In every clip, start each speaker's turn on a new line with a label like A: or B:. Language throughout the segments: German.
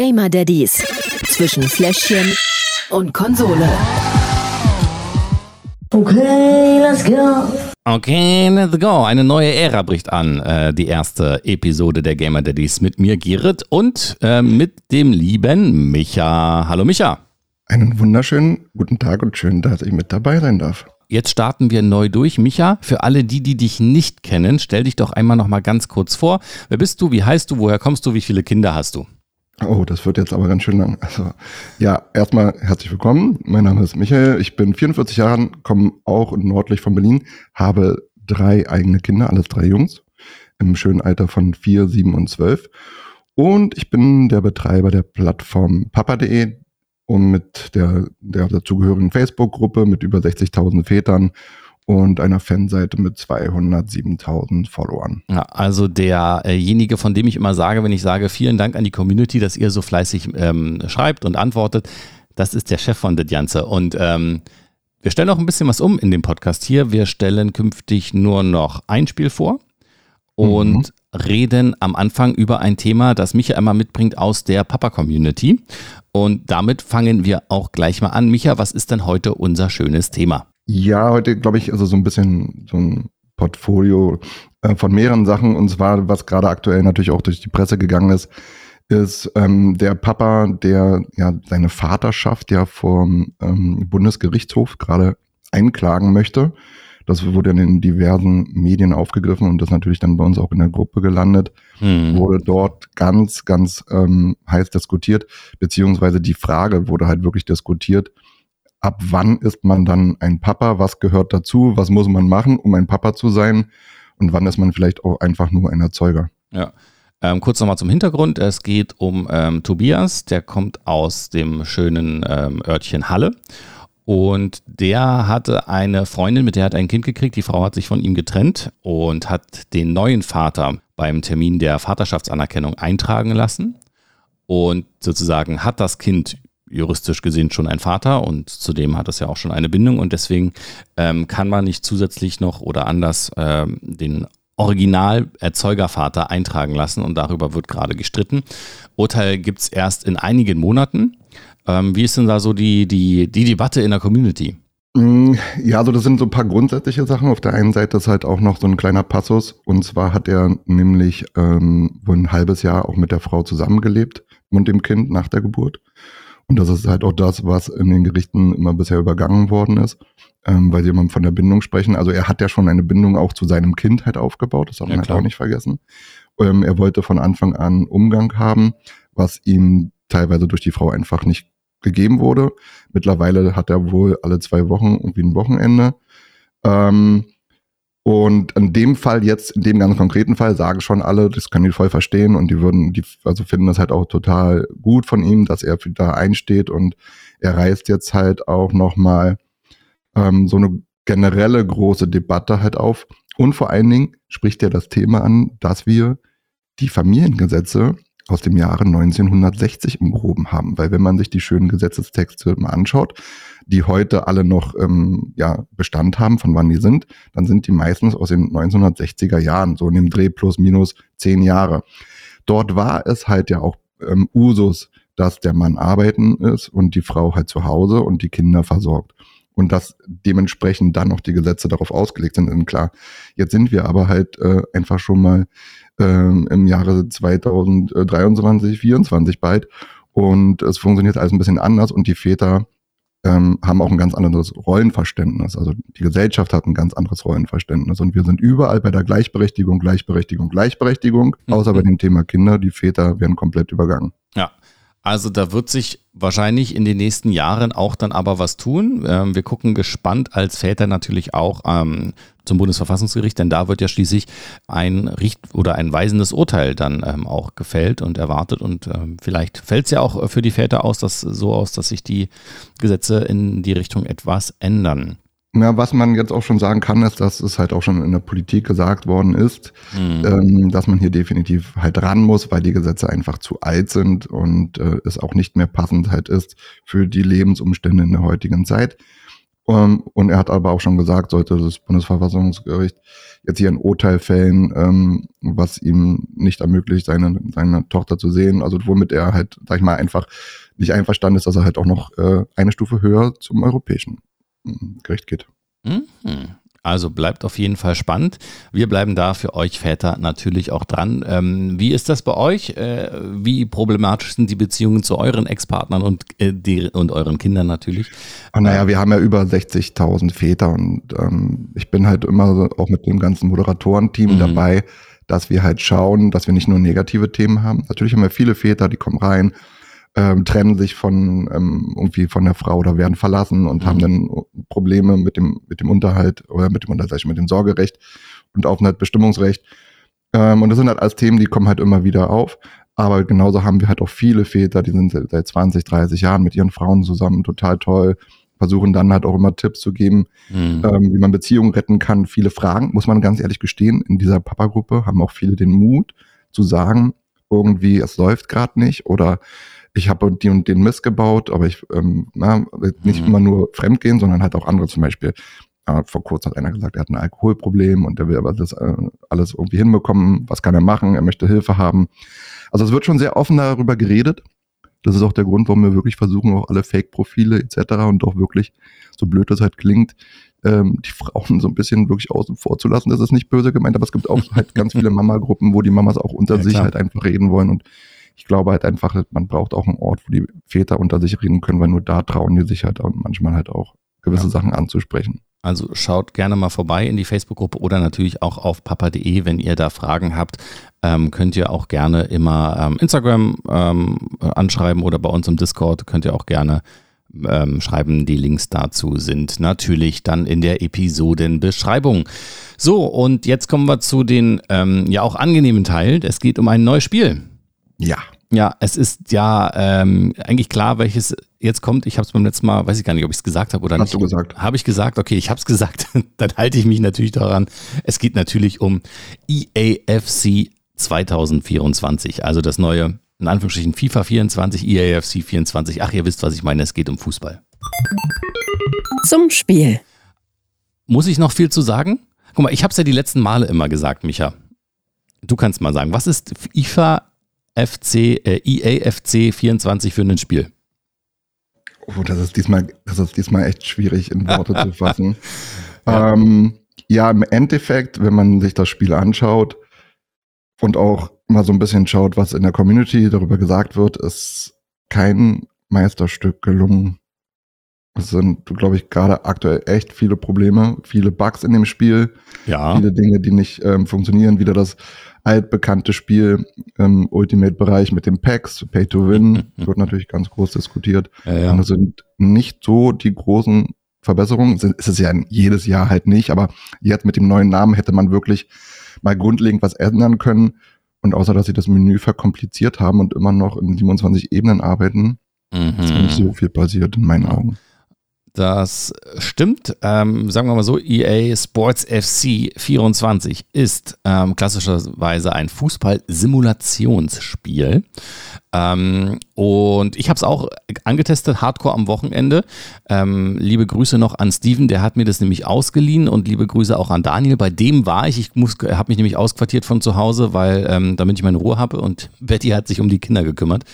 A: Gamer Daddies zwischen Fläschchen und Konsole.
B: Okay, let's go.
C: Okay, let's go. Eine neue Ära bricht an. Äh, die erste Episode der Gamer Daddies mit mir, Gerrit, und äh, mit dem lieben Micha. Hallo, Micha.
D: Einen wunderschönen guten Tag und schön, dass ich mit dabei sein darf.
C: Jetzt starten wir neu durch. Micha, für alle die, die dich nicht kennen, stell dich doch einmal noch mal ganz kurz vor. Wer bist du? Wie heißt du? Woher kommst du? Wie viele Kinder hast du?
D: Oh, das wird jetzt aber ganz schön lang. Also, ja, erstmal herzlich willkommen. Mein Name ist Michael. Ich bin 44 Jahre, komme auch nördlich von Berlin, habe drei eigene Kinder, alles drei Jungs, im schönen Alter von vier, sieben und zwölf. Und ich bin der Betreiber der Plattform papa.de und mit der, der dazugehörigen Facebook-Gruppe mit über 60.000 Vätern und einer Fanseite mit 207.000 Followern.
C: Ja, also derjenige, von dem ich immer sage, wenn ich sage, vielen Dank an die Community, dass ihr so fleißig ähm, schreibt und antwortet, das ist der Chef von das Ganze. Und ähm, wir stellen auch ein bisschen was um in dem Podcast hier. Wir stellen künftig nur noch ein Spiel vor und mhm. reden am Anfang über ein Thema, das Micha immer mitbringt aus der Papa-Community. Und damit fangen wir auch gleich mal an. Micha, was ist denn heute unser schönes Thema?
D: Ja, heute glaube ich, also so ein bisschen so ein Portfolio äh, von mehreren Sachen. Und zwar, was gerade aktuell natürlich auch durch die Presse gegangen ist, ist ähm, der Papa, der ja seine Vaterschaft ja vom ähm, Bundesgerichtshof gerade einklagen möchte. Das wurde in den diversen Medien aufgegriffen und das natürlich dann bei uns auch in der Gruppe gelandet. Hm. Wurde dort ganz, ganz ähm, heiß diskutiert, beziehungsweise die Frage wurde halt wirklich diskutiert, ab wann ist man dann ein Papa, was gehört dazu, was muss man machen, um ein Papa zu sein und wann ist man vielleicht auch einfach nur ein Erzeuger.
C: Ja. Ähm, kurz nochmal zum Hintergrund. Es geht um ähm, Tobias, der kommt aus dem schönen ähm, Örtchen Halle. Und der hatte eine Freundin, mit der hat ein Kind gekriegt. Die Frau hat sich von ihm getrennt und hat den neuen Vater beim Termin der Vaterschaftsanerkennung eintragen lassen und sozusagen hat das Kind juristisch gesehen schon ein Vater und zudem hat es ja auch schon eine Bindung und deswegen ähm, kann man nicht zusätzlich noch oder anders ähm, den Original-Erzeugervater eintragen lassen und darüber wird gerade gestritten. Urteil gibt es erst in einigen Monaten. Ähm, wie ist denn da so die, die, die Debatte in der Community?
D: Mm, ja, also das sind so ein paar grundsätzliche Sachen. Auf der einen Seite ist halt auch noch so ein kleiner Passus. Und zwar hat er nämlich ähm, wohl ein halbes Jahr auch mit der Frau zusammengelebt und dem Kind nach der Geburt. Und das ist halt auch das, was in den Gerichten immer bisher übergangen worden ist, ähm, weil sie immer von der Bindung sprechen. Also er hat ja schon eine Bindung auch zu seinem Kind halt aufgebaut, das darf man ja, halt auch nicht vergessen. Ähm, er wollte von Anfang an Umgang haben, was ihm teilweise durch die Frau einfach nicht gegeben wurde. Mittlerweile hat er wohl alle zwei Wochen irgendwie ein Wochenende. Ähm, und in dem Fall jetzt, in dem ganz konkreten Fall, sagen schon alle, das können die voll verstehen und die würden, die, also finden das halt auch total gut von ihm, dass er da einsteht und er reißt jetzt halt auch nochmal ähm, so eine generelle große Debatte halt auf. Und vor allen Dingen spricht er das Thema an, dass wir die Familiengesetze aus dem Jahre 1960 im Groben haben. Weil wenn man sich die schönen Gesetzestexte mal anschaut, die heute alle noch ähm, ja, Bestand haben, von wann die sind, dann sind die meistens aus den 1960er Jahren, so in dem Dreh plus minus zehn Jahre. Dort war es halt ja auch ähm, Usus, dass der Mann arbeiten ist und die Frau halt zu Hause und die Kinder versorgt. Und dass dementsprechend dann noch die Gesetze darauf ausgelegt sind, klar. Jetzt sind wir aber halt äh, einfach schon mal ähm, im Jahre 2023, 2024 bald. Und es funktioniert alles ein bisschen anders und die Väter ähm, haben auch ein ganz anderes Rollenverständnis. Also die Gesellschaft hat ein ganz anderes Rollenverständnis. Und wir sind überall bei der Gleichberechtigung, Gleichberechtigung, Gleichberechtigung, mhm. außer bei dem Thema Kinder. Die Väter werden komplett übergangen.
C: Ja. Also da wird sich wahrscheinlich in den nächsten Jahren auch dann aber was tun. Ähm, wir gucken gespannt als Väter natürlich auch ähm, zum Bundesverfassungsgericht, denn da wird ja schließlich ein Richt- oder ein weisendes Urteil dann ähm, auch gefällt und erwartet. Und ähm, vielleicht fällt es ja auch für die Väter aus, dass so aus, dass sich die Gesetze in die Richtung etwas ändern.
D: Ja, was man jetzt auch schon sagen kann, ist, dass es halt auch schon in der Politik gesagt worden ist, mhm. ähm, dass man hier definitiv halt ran muss, weil die Gesetze einfach zu alt sind und äh, es auch nicht mehr passend halt ist für die Lebensumstände in der heutigen Zeit. Ähm, und er hat aber auch schon gesagt, sollte das Bundesverfassungsgericht jetzt hier ein Urteil fällen, ähm, was ihm nicht ermöglicht, seine, seine Tochter zu sehen, also womit er halt, sag ich mal, einfach nicht einverstanden ist, dass er halt auch noch äh, eine Stufe höher zum europäischen Gericht geht.
C: Mhm. Also bleibt auf jeden Fall spannend. Wir bleiben da für euch Väter natürlich auch dran. Ähm, wie ist das bei euch? Äh, wie problematisch sind die Beziehungen zu euren Ex-Partnern und, äh, die, und euren Kindern natürlich?
D: Oh, naja, wir haben ja über 60.000 Väter und ähm, ich bin halt immer so auch mit dem ganzen Moderatorenteam mhm. dabei, dass wir halt schauen, dass wir nicht nur negative Themen haben. Natürlich haben wir viele Väter, die kommen rein, ähm, trennen sich von ähm, irgendwie von der Frau oder werden verlassen und mhm. haben dann Probleme mit dem mit dem Unterhalt oder mit dem Unterhalt, mit dem Sorgerecht und Aufenthaltsbestimmungsrecht. Ähm, und das sind halt alles Themen, die kommen halt immer wieder auf. Aber genauso haben wir halt auch viele Väter, die sind seit 20, 30 Jahren mit ihren Frauen zusammen, total toll, versuchen dann halt auch immer Tipps zu geben, mhm. ähm, wie man Beziehungen retten kann. Viele Fragen, muss man ganz ehrlich gestehen, in dieser Papa-Gruppe haben auch viele den Mut zu sagen, irgendwie, es läuft gerade nicht oder ich habe die und den Mist gebaut, aber ich ähm, na, nicht mhm. immer nur fremdgehen, sondern halt auch andere zum Beispiel. Äh, vor kurzem hat einer gesagt, er hat ein Alkoholproblem und er will aber das äh, alles irgendwie hinbekommen. Was kann er machen? Er möchte Hilfe haben. Also es wird schon sehr offen darüber geredet. Das ist auch der Grund, warum wir wirklich versuchen, auch alle Fake-Profile etc. und auch wirklich, so blöd das halt klingt, ähm, die Frauen so ein bisschen wirklich außen vor zu lassen. Das ist nicht böse gemeint, aber es gibt auch halt ganz viele Mama-Gruppen, wo die Mamas auch unter ja, sich halt einfach reden wollen und ich glaube halt einfach, man braucht auch einen Ort, wo die Väter unter sich reden können, weil nur da trauen die sich halt und manchmal halt auch gewisse ja. Sachen anzusprechen.
C: Also schaut gerne mal vorbei in die Facebook-Gruppe oder natürlich auch auf papa.de, wenn ihr da Fragen habt, ähm, könnt ihr auch gerne immer ähm, Instagram ähm, anschreiben oder bei uns im Discord könnt ihr auch gerne ähm, schreiben. Die Links dazu sind natürlich dann in der Episodenbeschreibung. So, und jetzt kommen wir zu den ähm, ja auch angenehmen Teil. Es geht um ein neues Spiel.
D: Ja.
C: Ja, es ist ja ähm, eigentlich klar, welches jetzt kommt. Ich habe es beim letzten Mal, weiß ich gar nicht, ob ich es gesagt habe oder
D: Hast
C: nicht.
D: Hast du gesagt?
C: Habe ich gesagt? Okay, ich habe es gesagt. Dann halte ich mich natürlich daran. Es geht natürlich um EAFC 2024, also das neue, in Anführungsstrichen FIFA 24, EAFC 24. Ach, ihr wisst, was ich meine. Es geht um Fußball.
A: Zum Spiel.
C: Muss ich noch viel zu sagen? Guck mal, ich habe es ja die letzten Male immer gesagt, Micha. Du kannst mal sagen, was ist FIFA FC, äh, EAFC 24 für ein Spiel?
D: Oh, das ist diesmal, das ist diesmal echt schwierig in Worte zu fassen. Ja. Ähm, ja, im Endeffekt, wenn man sich das Spiel anschaut und auch mal so ein bisschen schaut, was in der Community darüber gesagt wird, ist kein Meisterstück gelungen. Es sind, glaube ich, gerade aktuell echt viele Probleme, viele Bugs in dem Spiel,
C: ja.
D: viele Dinge, die nicht ähm, funktionieren. Wieder das altbekannte Spiel im Ultimate-Bereich mit den Packs, Pay to Win, wird natürlich ganz groß diskutiert.
C: Ja, ja.
D: Und das sind nicht so die großen Verbesserungen. Es ist ja jedes Jahr halt nicht, aber jetzt mit dem neuen Namen hätte man wirklich mal grundlegend was ändern können. Und außer dass sie das Menü verkompliziert haben und immer noch in 27 Ebenen arbeiten, mhm. ist nicht so viel passiert in meinen Augen.
C: Das stimmt. Ähm, sagen wir mal so, EA Sports FC 24 ist ähm, klassischerweise ein Fußball-Simulationsspiel. Ähm, und ich habe es auch angetestet, Hardcore am Wochenende. Ähm, liebe Grüße noch an Steven, der hat mir das nämlich ausgeliehen und liebe Grüße auch an Daniel. Bei dem war ich. Ich habe mich nämlich ausquartiert von zu Hause, weil ähm, damit ich meine Ruhe habe und Betty hat sich um die Kinder gekümmert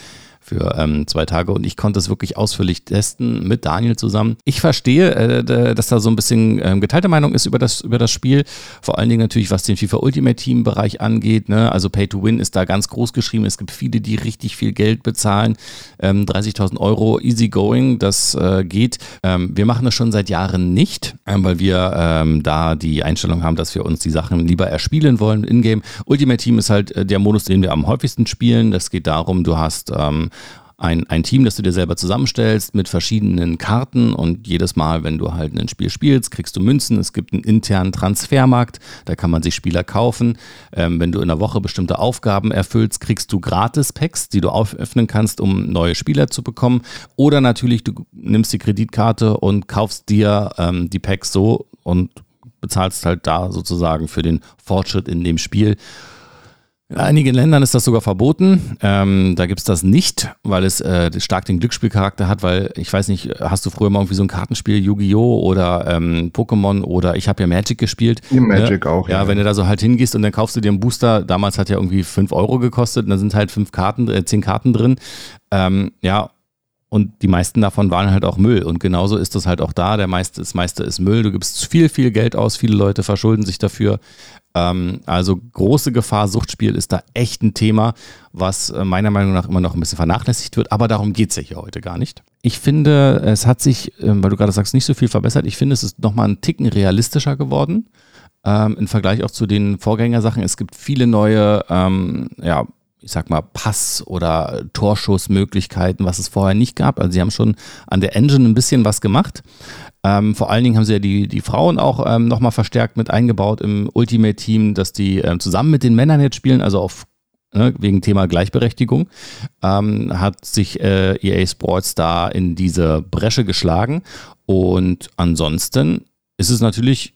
C: für ähm, zwei Tage und ich konnte es wirklich ausführlich testen mit Daniel zusammen. Ich verstehe, äh, dass da so ein bisschen ähm, geteilte Meinung ist über das, über das Spiel. Vor allen Dingen natürlich, was den FIFA Ultimate Team Bereich angeht. Ne? Also Pay to Win ist da ganz groß geschrieben. Es gibt viele, die richtig viel Geld bezahlen. Ähm, 30.000 Euro easy going, das äh, geht. Ähm, wir machen das schon seit Jahren nicht, ähm, weil wir ähm, da die Einstellung haben, dass wir uns die Sachen lieber erspielen wollen in-game. Ultimate Team ist halt äh, der Modus, den wir am häufigsten spielen. Das geht darum, du hast ähm, ein, ein Team, das du dir selber zusammenstellst mit verschiedenen Karten und jedes Mal, wenn du halt ein Spiel spielst, kriegst du Münzen. Es gibt einen internen Transfermarkt, da kann man sich Spieler kaufen. Ähm, wenn du in der Woche bestimmte Aufgaben erfüllst, kriegst du Gratis-Packs, die du öffnen kannst, um neue Spieler zu bekommen. Oder natürlich, du nimmst die Kreditkarte und kaufst dir ähm, die Packs so und bezahlst halt da sozusagen für den Fortschritt in dem Spiel. In einigen Ländern ist das sogar verboten. Ähm, da gibt es das nicht, weil es äh, stark den Glücksspielcharakter hat, weil ich weiß nicht, hast du früher mal irgendwie so ein Kartenspiel Yu-Gi-Oh! oder ähm, Pokémon oder ich habe ja Magic gespielt.
D: Die Magic
C: ne?
D: auch.
C: Ja, ja, wenn du da so halt hingehst und dann kaufst du dir einen Booster, damals hat ja irgendwie 5 Euro gekostet und da sind halt fünf Karten, äh, 10 Karten drin. Ähm, ja, und die meisten davon waren halt auch Müll. Und genauso ist das halt auch da. Der meiste, das meiste ist Müll. Du gibst viel, viel Geld aus. Viele Leute verschulden sich dafür. Ähm, also große Gefahr, Suchtspiel ist da echt ein Thema, was äh, meiner Meinung nach immer noch ein bisschen vernachlässigt wird. Aber darum geht es ja hier heute gar nicht. Ich finde, es hat sich, ähm, weil du gerade sagst, nicht so viel verbessert. Ich finde, es ist nochmal einen Ticken realistischer geworden. Ähm, Im Vergleich auch zu den Vorgängersachen. Es gibt viele neue, ähm, ja, ich sag mal, Pass- oder Torschussmöglichkeiten, was es vorher nicht gab. Also sie haben schon an der Engine ein bisschen was gemacht. Ähm, vor allen Dingen haben sie ja die, die Frauen auch ähm, nochmal verstärkt mit eingebaut im Ultimate-Team, dass die ähm, zusammen mit den Männern jetzt spielen, also auf ne, wegen Thema Gleichberechtigung, ähm, hat sich äh, EA Sports da in diese Bresche geschlagen. Und ansonsten ist es natürlich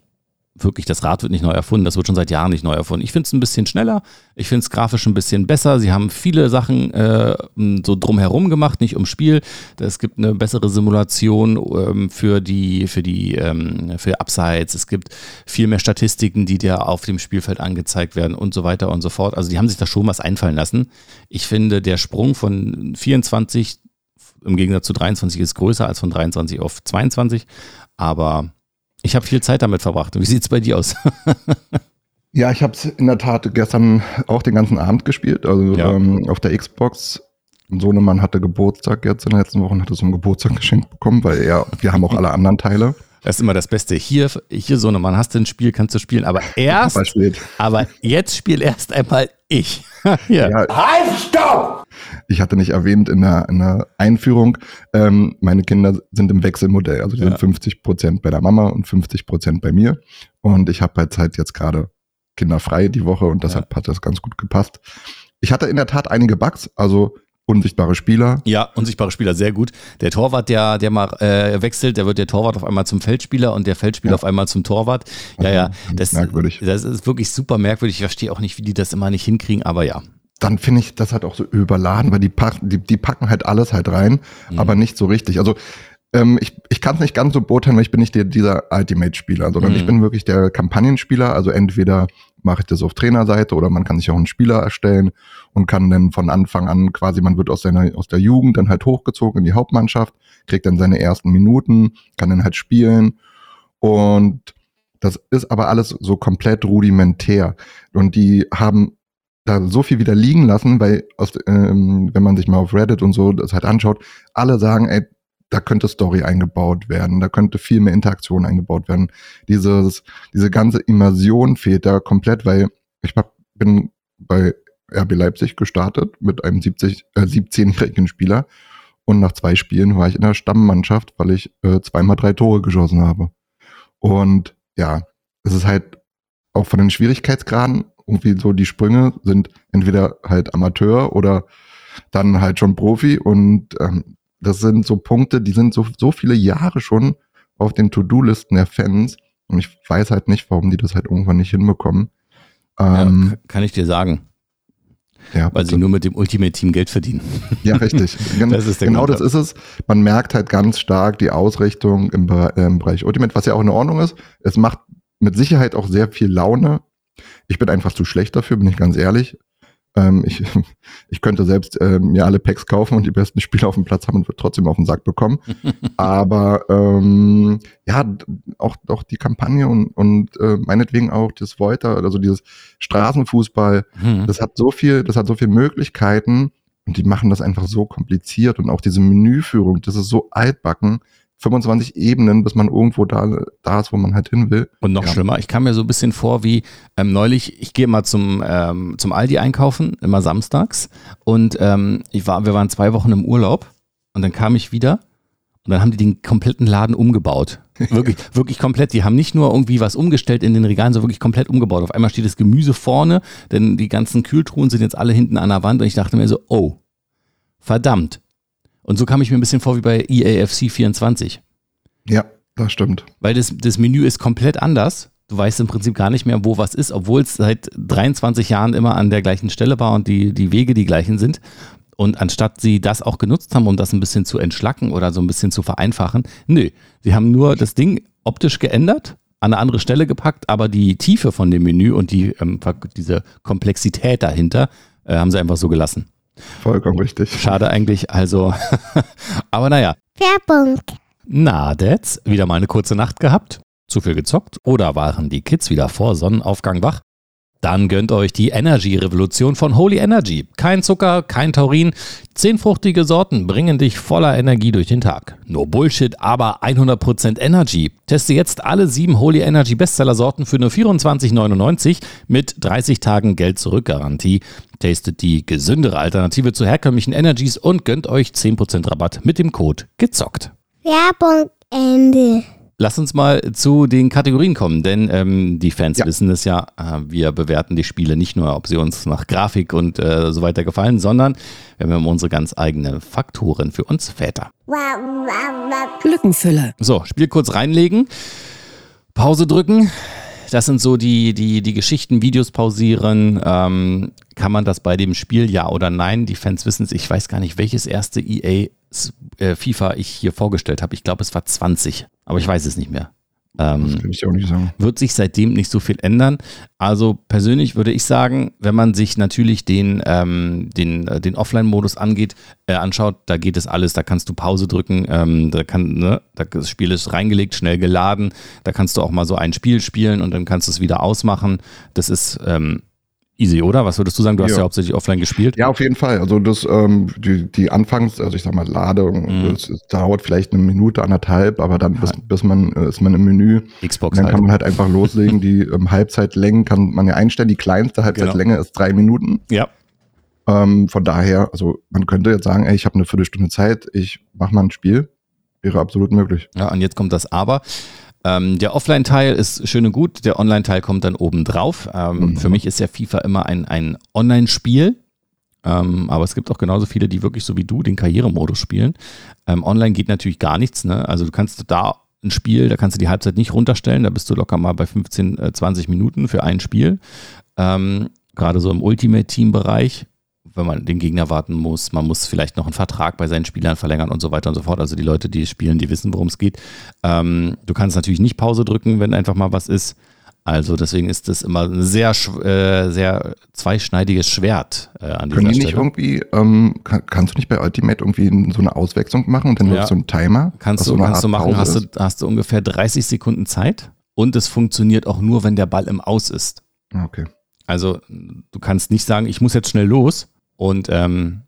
C: wirklich, das Rad wird nicht neu erfunden, das wird schon seit Jahren nicht neu erfunden. Ich finde es ein bisschen schneller, ich finde es grafisch ein bisschen besser. Sie haben viele Sachen äh, so drumherum gemacht, nicht ums Spiel. Es gibt eine bessere Simulation ähm, für die, für die, ähm, für Upsides. Es gibt viel mehr Statistiken, die dir auf dem Spielfeld angezeigt werden und so weiter und so fort. Also die haben sich da schon was einfallen lassen. Ich finde, der Sprung von 24 im Gegensatz zu 23 ist größer als von 23 auf 22, aber ich habe viel Zeit damit verbracht. Wie sieht es bei dir aus?
D: ja, ich habe es in der Tat gestern auch den ganzen Abend gespielt. Also ja. ähm, auf der Xbox. Sohnemann hatte Geburtstag jetzt in den letzten Wochen, hat er so ein Geburtstag bekommen, weil er, wir haben auch alle anderen Teile.
C: Das ist immer das Beste. Hier, hier Sohnemann, hast du ein Spiel, kannst du spielen, aber erst, aber jetzt spiel erst einmal ich.
D: ja. ja. Halt, stopp! Ich hatte nicht erwähnt in der, in der Einführung, ähm, meine Kinder sind im Wechselmodell. Also die ja. sind 50 Prozent bei der Mama und 50 Prozent bei mir. Und ich habe halt Zeit jetzt gerade kinderfrei die Woche und deshalb ja. hat das ganz gut gepasst. Ich hatte in der Tat einige Bugs, also unsichtbare Spieler.
C: Ja, unsichtbare Spieler, sehr gut. Der Torwart, der, der mal äh, wechselt, der wird der Torwart auf einmal zum Feldspieler und der Feldspieler ja. auf einmal zum Torwart. Ja, ja, das, merkwürdig. das ist wirklich super merkwürdig. Ich verstehe auch nicht, wie die das immer nicht hinkriegen, aber ja.
D: Dann finde ich das halt auch so überladen, weil die, packen, die, die packen halt alles halt rein, mhm. aber nicht so richtig. Also ähm, ich, ich kann es nicht ganz so beurteilen, weil ich bin nicht der, dieser Ultimate-Spieler, sondern mhm. ich bin wirklich der Kampagnenspieler. Also entweder mache ich das auf Trainerseite oder man kann sich auch einen Spieler erstellen und kann dann von Anfang an quasi, man wird aus, seiner, aus der Jugend dann halt hochgezogen in die Hauptmannschaft, kriegt dann seine ersten Minuten, kann dann halt spielen. Und das ist aber alles so komplett rudimentär. Und die haben da so viel wieder liegen lassen, weil aus, ähm, wenn man sich mal auf Reddit und so das halt anschaut, alle sagen, ey, da könnte Story eingebaut werden, da könnte viel mehr Interaktion eingebaut werden. Dieses, diese ganze Immersion fehlt da komplett, weil ich bin bei RB Leipzig gestartet mit einem 70, äh, 17-jährigen Spieler und nach zwei Spielen war ich in der Stammmannschaft, weil ich äh, zweimal drei Tore geschossen habe. Und ja, es ist halt auch von den Schwierigkeitsgraden irgendwie so die Sprünge sind entweder halt Amateur oder dann halt schon Profi und ähm, das sind so Punkte, die sind so, so viele Jahre schon auf den To-Do-Listen der Fans. Und ich weiß halt nicht, warum die das halt irgendwann nicht hinbekommen.
C: Ähm, ja, kann ich dir sagen. Ja, Weil sie nur mit dem Ultimate Team Geld verdienen.
D: Ja, richtig. das ist genau Grund. das ist es. Man merkt halt ganz stark die Ausrichtung im, im Bereich Ultimate, was ja auch in Ordnung ist. Es macht mit Sicherheit auch sehr viel Laune. Ich bin einfach zu schlecht dafür, bin ich ganz ehrlich. Ähm, ich, ich könnte selbst ähm, mir alle Packs kaufen und die besten Spieler auf dem Platz haben und würde trotzdem auf den Sack bekommen. Aber ähm, ja, auch, auch die Kampagne und, und äh, meinetwegen auch das Volta, also dieses Straßenfußball, hm. das hat so viel, das hat so viele Möglichkeiten und die machen das einfach so kompliziert und auch diese Menüführung, das ist so altbacken. 25 Ebenen, bis man irgendwo da, da ist, wo man halt hin will.
C: Und noch ja. schlimmer, ich kam mir so ein bisschen vor wie ähm, neulich, ich gehe mal zum, ähm, zum Aldi einkaufen, immer samstags. Und ähm, ich war, wir waren zwei Wochen im Urlaub und dann kam ich wieder und dann haben die den kompletten Laden umgebaut. Wirklich, wirklich komplett. Die haben nicht nur irgendwie was umgestellt in den Regalen, sondern wirklich komplett umgebaut. Auf einmal steht das Gemüse vorne, denn die ganzen Kühltruhen sind jetzt alle hinten an der Wand und ich dachte mir so, oh, verdammt, und so kam ich mir ein bisschen vor wie bei EAFC 24.
D: Ja, das stimmt.
C: Weil das, das Menü ist komplett anders. Du weißt im Prinzip gar nicht mehr, wo was ist, obwohl es seit 23 Jahren immer an der gleichen Stelle war und die, die Wege die gleichen sind. Und anstatt sie das auch genutzt haben, um das ein bisschen zu entschlacken oder so ein bisschen zu vereinfachen, nö, sie haben nur das Ding optisch geändert, an eine andere Stelle gepackt, aber die Tiefe von dem Menü und die, ähm, diese Komplexität dahinter äh, haben sie einfach so gelassen.
D: Vollkommen richtig.
C: Schade eigentlich, also, aber naja.
A: Werbung.
C: Na, Dads, wieder mal eine kurze Nacht gehabt? Zu viel gezockt? Oder waren die Kids wieder vor Sonnenaufgang wach? Dann gönnt euch die Energy-Revolution von Holy Energy. Kein Zucker, kein Taurin. Zehn fruchtige Sorten bringen dich voller Energie durch den Tag. No Bullshit, aber 100% Energy. Teste jetzt alle sieben Holy Energy Bestseller-Sorten für nur 24,99 mit 30 Tagen Geld-Zurück-Garantie. Tastet die gesündere Alternative zu herkömmlichen Energies und gönnt euch 10% Rabatt mit dem Code GEZOCKT.
A: Werbung Ende.
C: Lass uns mal zu den Kategorien kommen, denn ähm, die Fans
D: Ja.
C: wissen es ja, äh, wir bewerten die Spiele nicht nur, ob sie uns nach Grafik und äh, so weiter gefallen, sondern wir haben unsere ganz eigene Faktoren für uns Väter.
A: Lückenfüller.
C: So, Spiel kurz reinlegen, Pause drücken. Das sind so die, die, die Geschichten, Videos pausieren. Ähm, kann man das bei dem Spiel ja oder nein? Die Fans wissen es. Ich weiß gar nicht, welches erste EA äh, FIFA ich hier vorgestellt habe. Ich glaube, es war 20, aber ich weiß es nicht mehr. Ähm,
D: Das kann ich auch nicht sagen.
C: wird sich seitdem nicht so viel ändern. Also persönlich würde ich sagen, wenn man sich natürlich den, ähm, den, äh, den Offline-Modus angeht, äh, anschaut, da geht es alles, da kannst du Pause drücken, ähm, da kann, ne, da, das Spiel ist reingelegt, schnell geladen, da kannst du auch mal so ein Spiel spielen und dann kannst du es wieder ausmachen. Das ist ähm, easy, oder? Was würdest du sagen? Du hast ja,
D: Ja.
C: hauptsächlich offline gespielt.
D: Ja, auf jeden Fall. Also das, ähm, die, die Anfangs, also ich sag mal, Ladung,
C: Mhm.
D: das, das dauert vielleicht eine Minute, anderthalb, aber dann bis, bis man äh, ist man im Menü.
C: Xbox
D: dann
C: halt.
D: kann man halt einfach loslegen. Die ähm, Halbzeitlängen kann man ja einstellen. Die kleinste Halbzeitlänge ist drei Minuten.
C: Ja,
D: Ähm, von daher, also man könnte jetzt sagen, ey, ich habe eine Viertelstunde Zeit, ich mach mal ein Spiel. Wäre absolut möglich.
C: Ja, und jetzt kommt das Aber. Ähm, der Offline-Teil ist schön und gut, der Online-Teil kommt dann oben drauf. Ähm,
D: Mhm.
C: Für mich ist ja FIFA immer ein, ein Online-Spiel. Ähm, aber es gibt auch genauso viele, die wirklich so wie du den Karrieremodus spielen. Ähm, online geht natürlich gar nichts. Ne? Also du kannst da ein Spiel, da kannst du die Halbzeit nicht runterstellen, da bist du locker mal bei 15, äh, 20 Minuten für ein Spiel. Ähm, Gerade so im Ultimate-Team-Bereich, wenn man den Gegner warten muss, man muss vielleicht noch einen Vertrag bei seinen Spielern verlängern und so weiter und so fort. Also die Leute, die spielen, die wissen, worum es geht. Ähm, du kannst natürlich nicht Pause drücken, wenn einfach mal was ist. Also deswegen ist das immer ein sehr, äh, sehr zweischneidiges Schwert äh, an dieser
D: Können die nicht irgendwie, ähm, kann, kannst du nicht bei Ultimate irgendwie so eine Auswechslung machen und dann
C: Ja.
D: so ein Timer?
C: Kannst du,
D: so
C: kannst du machen, hast du, hast du ungefähr 30 Sekunden Zeit und es funktioniert auch nur, wenn der Ball im Aus ist.
D: Okay.
C: Also du kannst nicht sagen, ich muss jetzt schnell los und ähm,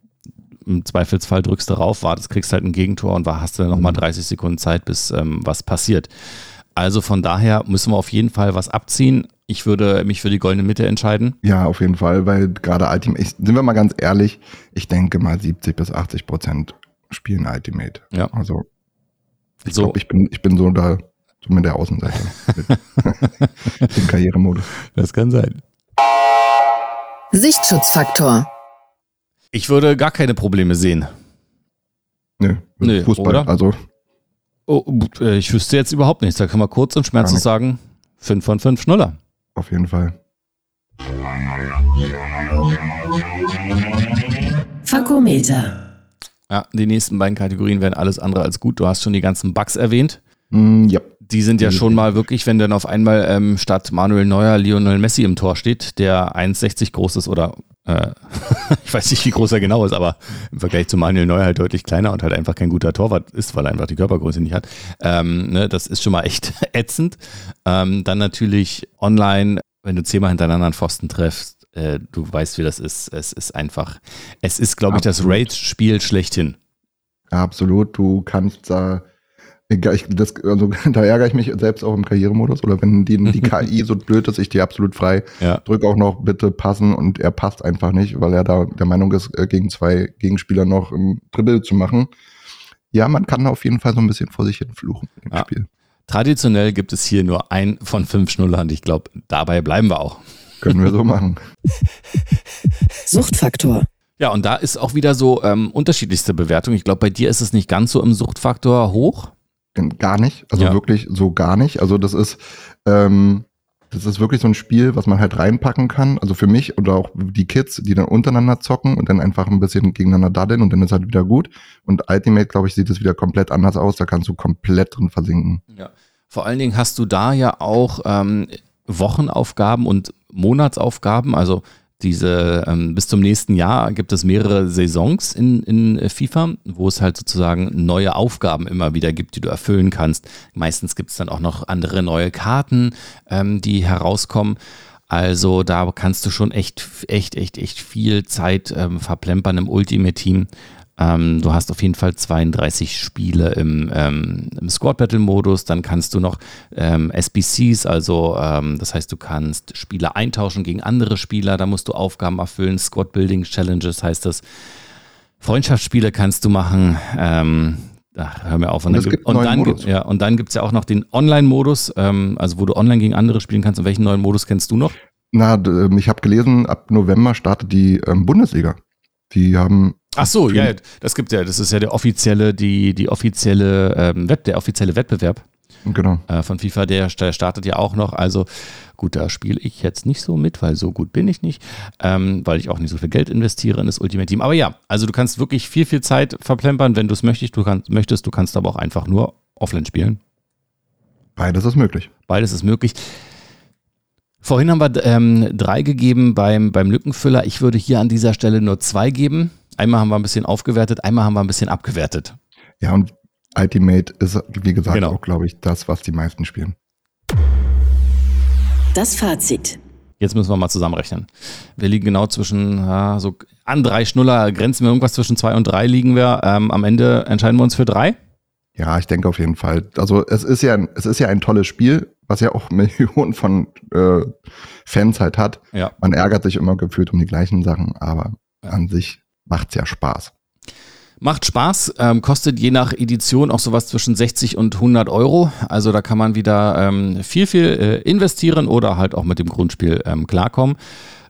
C: im Zweifelsfall drückst du rauf, wartest, kriegst halt ein Gegentor und war- hast du dann nochmal
D: Mhm.
C: 30 Sekunden Zeit, bis ähm, was passiert. Also von daher müssen wir auf jeden Fall was abziehen. Ich würde mich für die goldene Mitte entscheiden.
D: Ja, auf jeden Fall, weil gerade Ultimate, ich, sind wir mal ganz ehrlich, ich denke mal 70 bis 80 Prozent spielen Ultimate.
C: Ja.
D: Also ich
C: So.
D: glaube, ich bin, ich bin so da, so mit der Außenseite. dem Karrieremodus.
C: Das kann sein.
A: Sichtschutzfaktor.
C: Ich würde gar keine Probleme sehen.
D: Nö,
C: Nö,
D: Fußball.
C: oder?
D: Also
C: Oh, äh, ich wüsste jetzt überhaupt nichts. Da kann man kurz und schmerzlos sagen, 5 von 5 Schnuller.
D: auf jeden Fall.
A: Fakometer.
C: Ja, die nächsten beiden Kategorien werden alles andere als gut. Du hast schon die ganzen Bugs erwähnt.
D: Mm, ja.
C: Die sind ja schon mal wirklich, wenn dann auf einmal ähm, statt Manuel Neuer Lionel Messi im Tor steht, der 1,60 groß ist oder ich weiß nicht, wie groß er genau ist, aber im Vergleich zu Manuel Neuer halt deutlich kleiner und halt einfach kein guter Torwart ist, weil er einfach die Körpergröße nicht hat. Ähm, ne, das ist schon mal echt ätzend. Ähm, dann natürlich online, wenn du zehnmal hintereinander einen Pfosten treffst, äh, du weißt, wie das ist. Es ist einfach, es ist, glaube ich, das. Rage-Spiel schlechthin.
D: Absolut, du kannst da, ich, das, also, da ärgere ich mich selbst auch im Karrieremodus oder wenn die, die KI so blöd ist, ich die absolut frei,
C: Ja.
D: drück auch noch bitte passen und er passt einfach nicht, weil er da der Meinung ist, äh, gegen zwei Gegenspieler noch ein Dribbel zu machen. Ja, man kann auf jeden Fall so ein bisschen vor sich hin fluchen im
C: Ja.
D: Spiel.
C: Traditionell gibt es hier nur ein von fünf Schnullern. Ich glaube, dabei bleiben wir auch.
D: Können wir so machen.
A: Suchtfaktor.
C: Ja, und da ist auch wieder so ähm, unterschiedlichste Bewertung. Ich glaube, bei dir ist es nicht ganz so im Suchtfaktor hoch.
D: Gar nicht, also
C: Ja.
D: wirklich so gar nicht. Also das ist, ähm, Das ist wirklich so ein Spiel, was man halt reinpacken kann. Also für mich oder auch die Kids, die dann untereinander zocken und dann einfach ein bisschen gegeneinander daddeln und dann ist halt wieder gut. Und Ultimate, glaube ich, sieht es wieder komplett anders aus. Da kannst du komplett drin versinken.
C: Ja. Vor allen Dingen hast du da ja auch ähm, Wochenaufgaben und Monatsaufgaben. Also diese ähm, bis zum nächsten Jahr gibt es mehrere Saisons in, in äh, FIFA, wo es halt sozusagen neue Aufgaben immer wieder gibt, die du erfüllen kannst. Meistens gibt es dann auch noch andere neue Karten, ähm, die herauskommen. Also da kannst du schon echt, echt, echt, echt viel Zeit ähm, verplempern im Ultimate Team. Ähm, du hast auf jeden Fall 32 Spiele im, ähm, im Squad Battle Modus. Dann kannst du noch ähm, SBCs, also ähm, das heißt, du kannst Spieler eintauschen gegen andere Spieler. Da musst du Aufgaben erfüllen. Squad Building Challenges heißt das. Freundschaftsspiele kannst du machen. Ähm, Ach, hör mir auf. Und,
D: Und es
C: dann,
D: gibt
C: und
D: einen
C: dann,
D: neuen
C: gibt- ja, und dann gibt es ja auch noch den Online-Modus, ähm, also wo du online gegen andere spielen kannst. Und welchen neuen Modus kennst du noch?
D: Na, ich habe gelesen, ab November startet die Bundesliga. Die haben
C: Ach so, ja, das gibt ja, das ist ja der offizielle, die, die offizielle, ähm, Wett, der offizielle Wettbewerb
D: genau.
C: äh, von FIFA, der, der startet ja auch noch. Also gut, da spiele ich jetzt nicht so mit, weil so gut bin ich nicht, ähm, weil ich auch nicht so viel Geld investiere in das Ultimate Team. Aber ja, also du kannst wirklich viel, viel Zeit verplempern, wenn du es möchtest. Du kannst, möchtest. Du kannst aber auch einfach nur offline spielen.
D: Beides ist möglich.
C: Beides ist möglich. Vorhin haben wir ähm, drei gegeben beim, beim Lückenfüller. Ich würde hier an dieser Stelle nur zwei geben. Einmal haben wir ein bisschen aufgewertet, einmal haben wir ein bisschen abgewertet.
D: Ja, und Ultimate ist, wie gesagt,
C: Genau.
D: auch, glaube ich, das, was die meisten spielen.
A: Das Fazit.
C: Jetzt müssen wir mal zusammenrechnen. Wir liegen genau zwischen, ja, so an drei Schnuller, grenzen wir irgendwas zwischen zwei und drei liegen wir. Ähm, am Ende entscheiden wir uns für drei.
D: Ja, ich denke auf jeden Fall. Also es ist ja, ein- es ist ja ein tolles Spiel, was ja auch Millionen von äh, Fans halt hat.
C: Ja.
D: Man ärgert sich immer gefühlt um die gleichen Sachen, aber an sich macht's ja Spaß.
C: Macht Spaß, ähm, kostet je nach Edition auch sowas zwischen 60 und 100 Euro. Also da kann man wieder ähm, viel, viel äh, investieren oder halt auch mit dem Grundspiel ähm, klarkommen.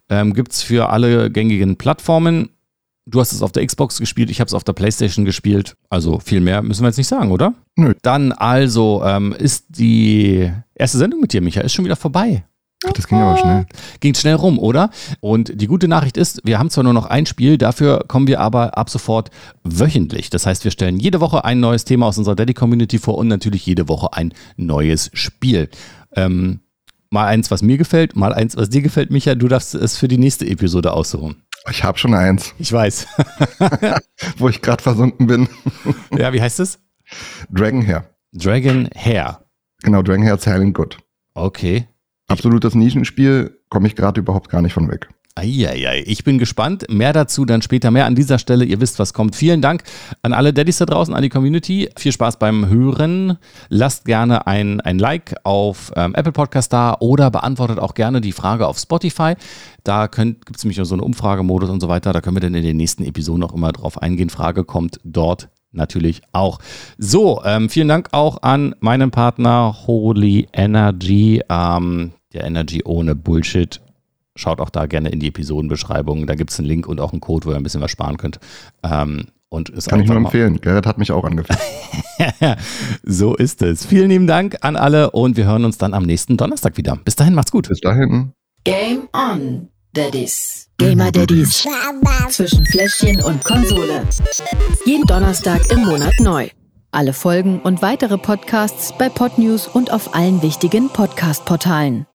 C: Ähm, Gibt es für alle gängigen Plattformen. Du hast es auf der Xbox gespielt, ich habe es auf der PlayStation gespielt. Also viel mehr müssen wir jetzt nicht sagen, oder?
D: Nö.
C: Dann also ähm, ist die erste Sendung mit dir, Micha, ist schon wieder vorbei.
D: Ach, das ging aber schnell.
C: Ging schnell rum, oder? Und die gute Nachricht ist, wir haben zwar nur noch ein Spiel, dafür kommen wir aber ab sofort wöchentlich. Das heißt, wir stellen jede Woche ein neues Thema aus unserer Daddy-Community vor und natürlich jede Woche ein neues Spiel. Ähm, mal eins, was mir gefällt, mal eins, was dir gefällt, Micha. Du darfst es für die nächste Episode aussuchen.
D: Ich habe schon eins,
C: Ich weiß.
D: wo ich gerade versunken bin.
C: ja, wie heißt es?
D: Dragon Hair.
C: Dragon Hair.
D: Genau, Dragon Hair Silent Good.
C: Okay.
D: Absolutes Nischenspiel, komme ich gerade überhaupt gar nicht von weg.
C: Eieiei, ich bin gespannt. Mehr dazu dann später mehr an dieser Stelle. Ihr wisst, was kommt. Vielen Dank an alle Daddys da draußen, an die Community. Viel Spaß beim Hören. Lasst gerne ein, ein Like auf ähm, Apple Podcast da oder beantwortet auch gerne die Frage auf Spotify. Da gibt es nämlich so einen Umfragemodus und so weiter. Da können wir dann in den nächsten Episoden auch immer drauf eingehen. Frage kommt dort natürlich auch. So, ähm, vielen Dank auch an meinen Partner Holy Energy. Ähm, der Energy ohne Bullshit. Schaut auch da gerne in die Episodenbeschreibung. Da gibt es einen Link und auch einen Code, wo ihr ein bisschen was sparen könnt. Ähm, und ist
D: Kann ich nur empfehlen. Gerrit hat mich auch angefangen.
C: so ist es. Vielen lieben Dank an alle und wir hören uns dann am nächsten Donnerstag wieder. Bis dahin, macht's gut.
D: Bis dahin.
A: Game on, Daddies. Gamer Daddies. Zwischen Fläschchen und Konsole. Jeden Donnerstag im Monat neu. Alle Folgen und weitere Podcasts bei Podnews und auf allen wichtigen Podcast-Portalen.